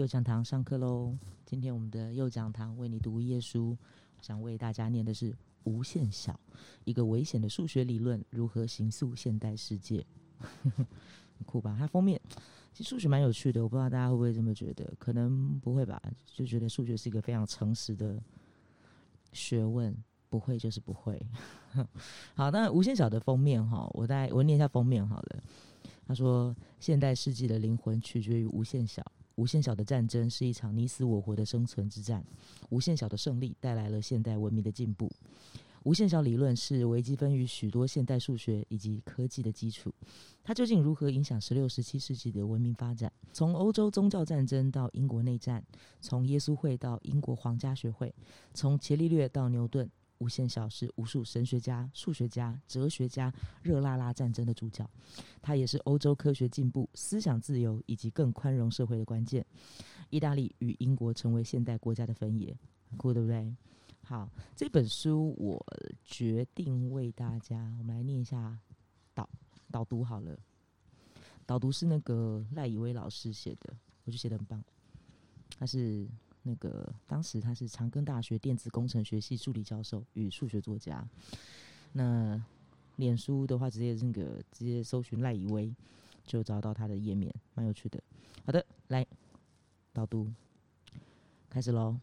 右讲堂上课喽！今天我们的右讲堂为你读耶书，想为大家念的是无限小，一个危险的数学理论如何形塑现代世界。很 酷吧？它封面其实数学蛮有趣的，我不知道大家会不会这么觉得？可能不会吧？就觉得数学是一个非常诚实的学问，不会就是不会。好，那无限小的封面哈，我再我念一下封面好了。他说：“现代世纪的灵魂取决于无限小。无限小的战争是一场你死我活的生存之战。无限小的胜利带来了现代文明的进步。无限小理论是微积分与许多现代数学以及科技的基础。它究竟如何影响十六、十七世纪的文明发展？从欧洲宗教战争到英国内战，从耶稣会到英国皇家学会，从伽利略到牛顿。”无限小是无数神学家、数学家、哲学家热辣辣战争的主角，他也是欧洲科学进步、思想自由以及更宽容社会的关键。意大利与英国成为现代国家的分野，很酷对不对？好，这本书我决定为大家，我们来念一下导导读好了。导读是那个赖以威老师写的，我就写的很棒，他是。那个当时他是长庚大学电子工程学系助理教授与数学作家。那脸书的话，直接那个直接搜寻赖以威，就找到他的页面，蛮有趣的。好的，来导读，开始喽。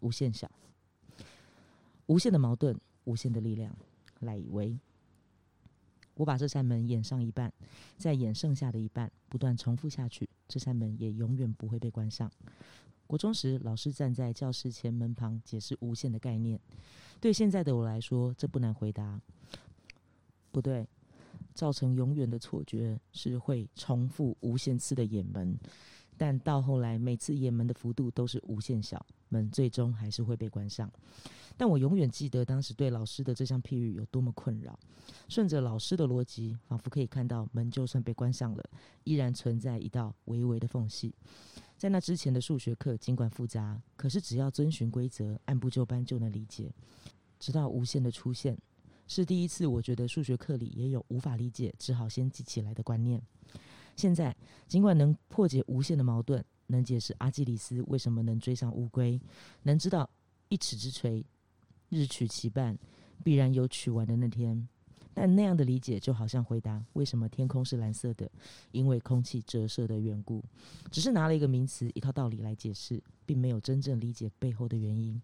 无限小，无限的矛盾，无限的力量。赖以威，我把这扇门掩上一半，再掩剩下的一半，不断重复下去，这扇门也永远不会被关上。国中时，老师站在教室前门旁解释无限的概念。对现在的我来说，这不难回答。不对，造成永远的错觉是会重复无限次的掩门，但到后来，每次掩门的幅度都是无限小，门最终还是会被关上。但我永远记得当时对老师的这项譬喻有多么困扰。顺着老师的逻辑，仿佛可以看到门就算被关上了，依然存在一道微微的缝隙。在那之前的数学课，尽管复杂，可是只要遵循规则，按部就班就能理解。直到无限的出现，是第一次，我觉得数学课里也有无法理解，只好先记起来的观念。现在，尽管能破解无限的矛盾，能解释阿基里斯为什么能追上乌龟，能知道一尺之锤，日取其半，必然有取完的那天。但那样的理解就好像回答为什么天空是蓝色的，因为空气折射的缘故，只是拿了一个名词、一套道理来解释，并没有真正理解背后的原因。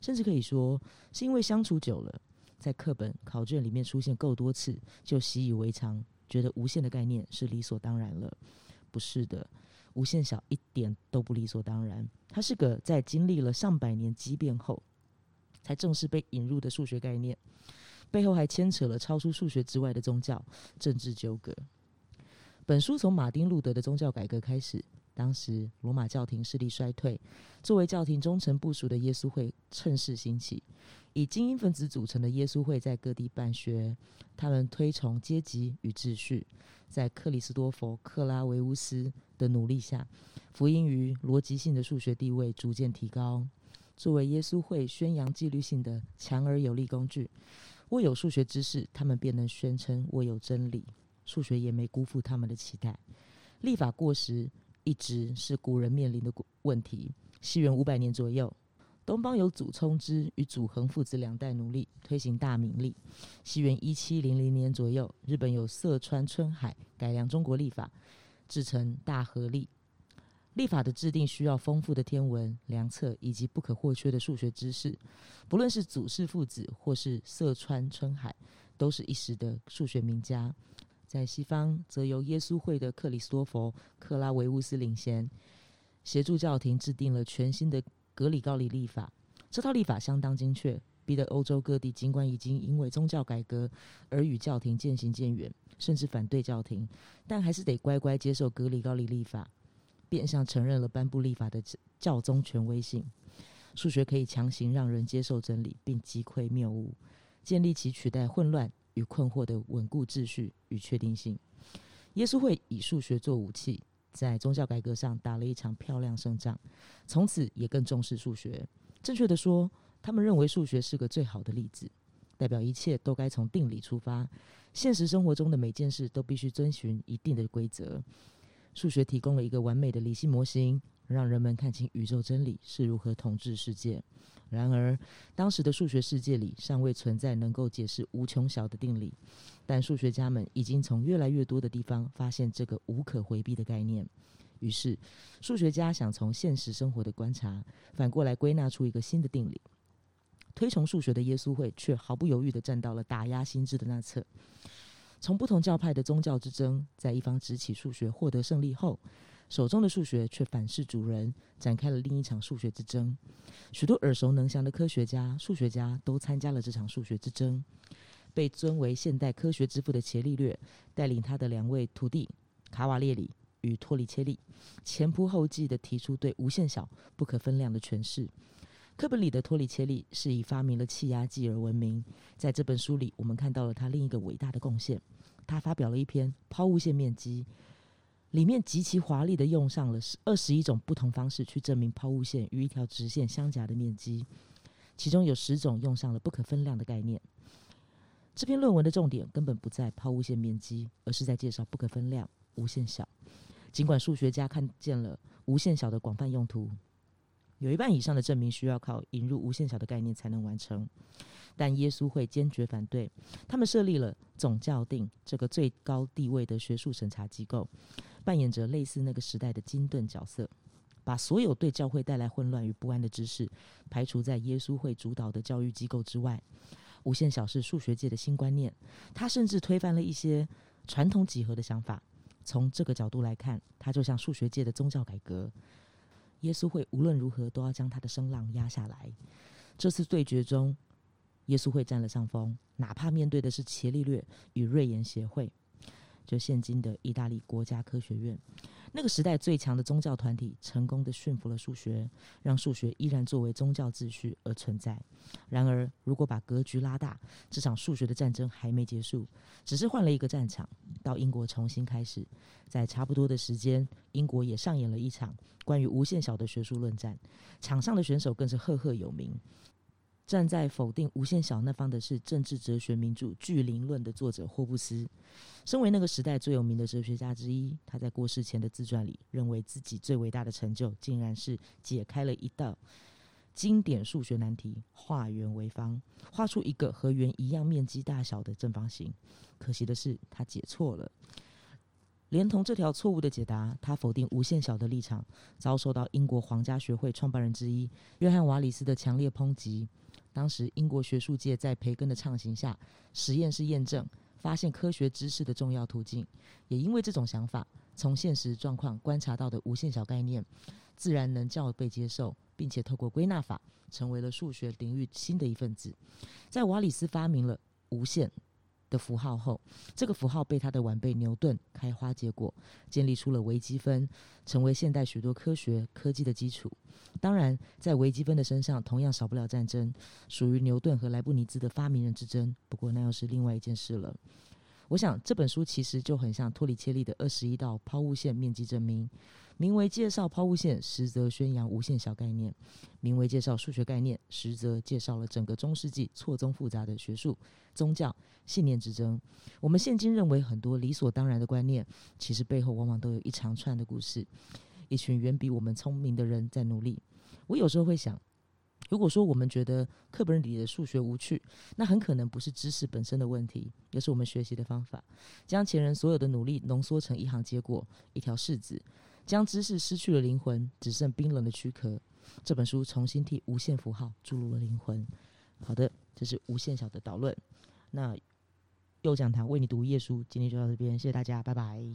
甚至可以说，是因为相处久了，在课本、考卷里面出现够多次，就习以为常，觉得无限的概念是理所当然了。不是的，无限小一点都不理所当然。它是个在经历了上百年激变后，才正式被引入的数学概念。背后还牵扯了超出数学之外的宗教、政治纠葛。本书从马丁·路德的宗教改革开始，当时罗马教廷势力衰退，作为教廷忠诚部署的耶稣会趁势兴起，以精英分子组成的耶稣会在各地办学，他们推崇阶级与秩序。在克里斯多佛·克拉维乌斯的努力下，福音与逻辑性的数学地位逐渐提高，作为耶稣会宣扬纪律性的强而有力工具。握有数学知识，他们便能宣称握有真理。数学也没辜负他们的期待。立法过时一直是古人面临的问题。西元五百年左右，东方有祖冲之与祖恒父子两代努力推行大明历。西元一七零零年左右，日本有色川春海改良中国历法，制成大和历。立法的制定需要丰富的天文量测以及不可或缺的数学知识，不论是祖氏父子或是色川春海，都是一时的数学名家。在西方，则由耶稣会的克里斯多佛·克拉维乌斯领衔，协助教廷制定了全新的格里高里历法。这套历法相当精确，逼得欧洲各地尽管已经因为宗教改革而与教廷渐行渐远，甚至反对教廷，但还是得乖乖接受格里高里历法。变相承认了颁布立法的教宗权威性。数学可以强行让人接受真理，并击溃谬误，建立起取代混乱与困惑的稳固秩序与确定性。耶稣会以数学做武器，在宗教改革上打了一场漂亮胜仗，从此也更重视数学。正确的说，他们认为数学是个最好的例子，代表一切都该从定理出发，现实生活中的每件事都必须遵循一定的规则。数学提供了一个完美的理性模型，让人们看清宇宙真理是如何统治世界。然而，当时的数学世界里尚未存在能够解释无穷小的定理，但数学家们已经从越来越多的地方发现这个无可回避的概念。于是，数学家想从现实生活的观察，反过来归纳出一个新的定理。推崇数学的耶稣会却毫不犹豫地站到了打压心智的那侧。从不同教派的宗教之争，在一方执起数学获得胜利后，手中的数学却反噬主人，展开了另一场数学之争。许多耳熟能详的科学家、数学家都参加了这场数学之争。被尊为现代科学之父的伽利略，带领他的两位徒弟卡瓦列里与托里切利，前仆后继地提出对无限小不可分量的诠释。课本里的托里切利是以发明了气压计而闻名。在这本书里，我们看到了他另一个伟大的贡献。他发表了一篇抛物线面积。里面极其华丽的用上了二十一种不同方式去证明抛物线与一条直线相夹的面积，其中有十种用上了不可分量的概念。这篇论文的重点根本不在抛物线面积，而是在介绍不可分量无限小。尽管数学家看见了无限小的广泛用途，有一半以上的证明需要靠引入无限小的概念才能完成。但耶稣会坚决反对，他们设立了总教定这个最高地位的学术审查机构，扮演着类似那个时代的金盾角色，把所有对教会带来混乱与不安的知识排除在耶稣会主导的教育机构之外。无限小是数学界的新观念，他甚至推翻了一些传统几何的想法。从这个角度来看，它就像数学界的宗教改革。耶稣会无论如何都要将他的声浪压下来。这次对决中。耶稣会占了上风，哪怕面对的是伽利略与瑞言协会，就现今的意大利国家科学院，那个时代最强的宗教团体，成功的驯服了数学，让数学依然作为宗教秩序而存在。然而，如果把格局拉大，这场数学的战争还没结束，只是换了一个战场，到英国重新开始。在差不多的时间，英国也上演了一场关于无限小的学术论战，场上的选手更是赫赫有名。站在否定无限小那方的是政治哲学名著《巨灵论》的作者霍布斯。身为那个时代最有名的哲学家之一，他在过世前的自传里，认为自己最伟大的成就，竟然是解开了一道经典数学难题——画圆为方，画出一个和圆一样面积大小的正方形。可惜的是，他解错了。连同这条错误的解答，他否定无限小的立场，遭受到英国皇家学会创办人之一约翰瓦里斯的强烈抨击。当时，英国学术界在培根的畅行下，实验室验证发现科学知识的重要途径。也因为这种想法，从现实状况观察到的无限小概念，自然能较被接受，并且透过归纳法，成为了数学领域新的一份子。在瓦里斯发明了无限。的符号后，这个符号被他的晚辈牛顿开花结果，建立出了微积分，成为现代许多科学科技的基础。当然，在微积分的身上，同样少不了战争，属于牛顿和莱布尼兹的发明人之争。不过，那又是另外一件事了。我想这本书其实就很像托里切利的二十一道抛物线面积证明。名为介绍抛物线，实则宣扬无限小概念；名为介绍数学概念，实则介绍了整个中世纪错综复杂的学术、宗教、信念之争。我们现今认为很多理所当然的观念，其实背后往往都有一长串的故事。一群远比我们聪明的人在努力。我有时候会想，如果说我们觉得课本里的数学无趣，那很可能不是知识本身的问题，而是我们学习的方法，将前人所有的努力浓缩成一行结果，一条式子。将知识失去了灵魂，只剩冰冷的躯壳。这本书重新替无限符号注入了灵魂。好的，这是无限小的导论。那右讲堂为你读页书，今天就到这边，谢谢大家，拜拜。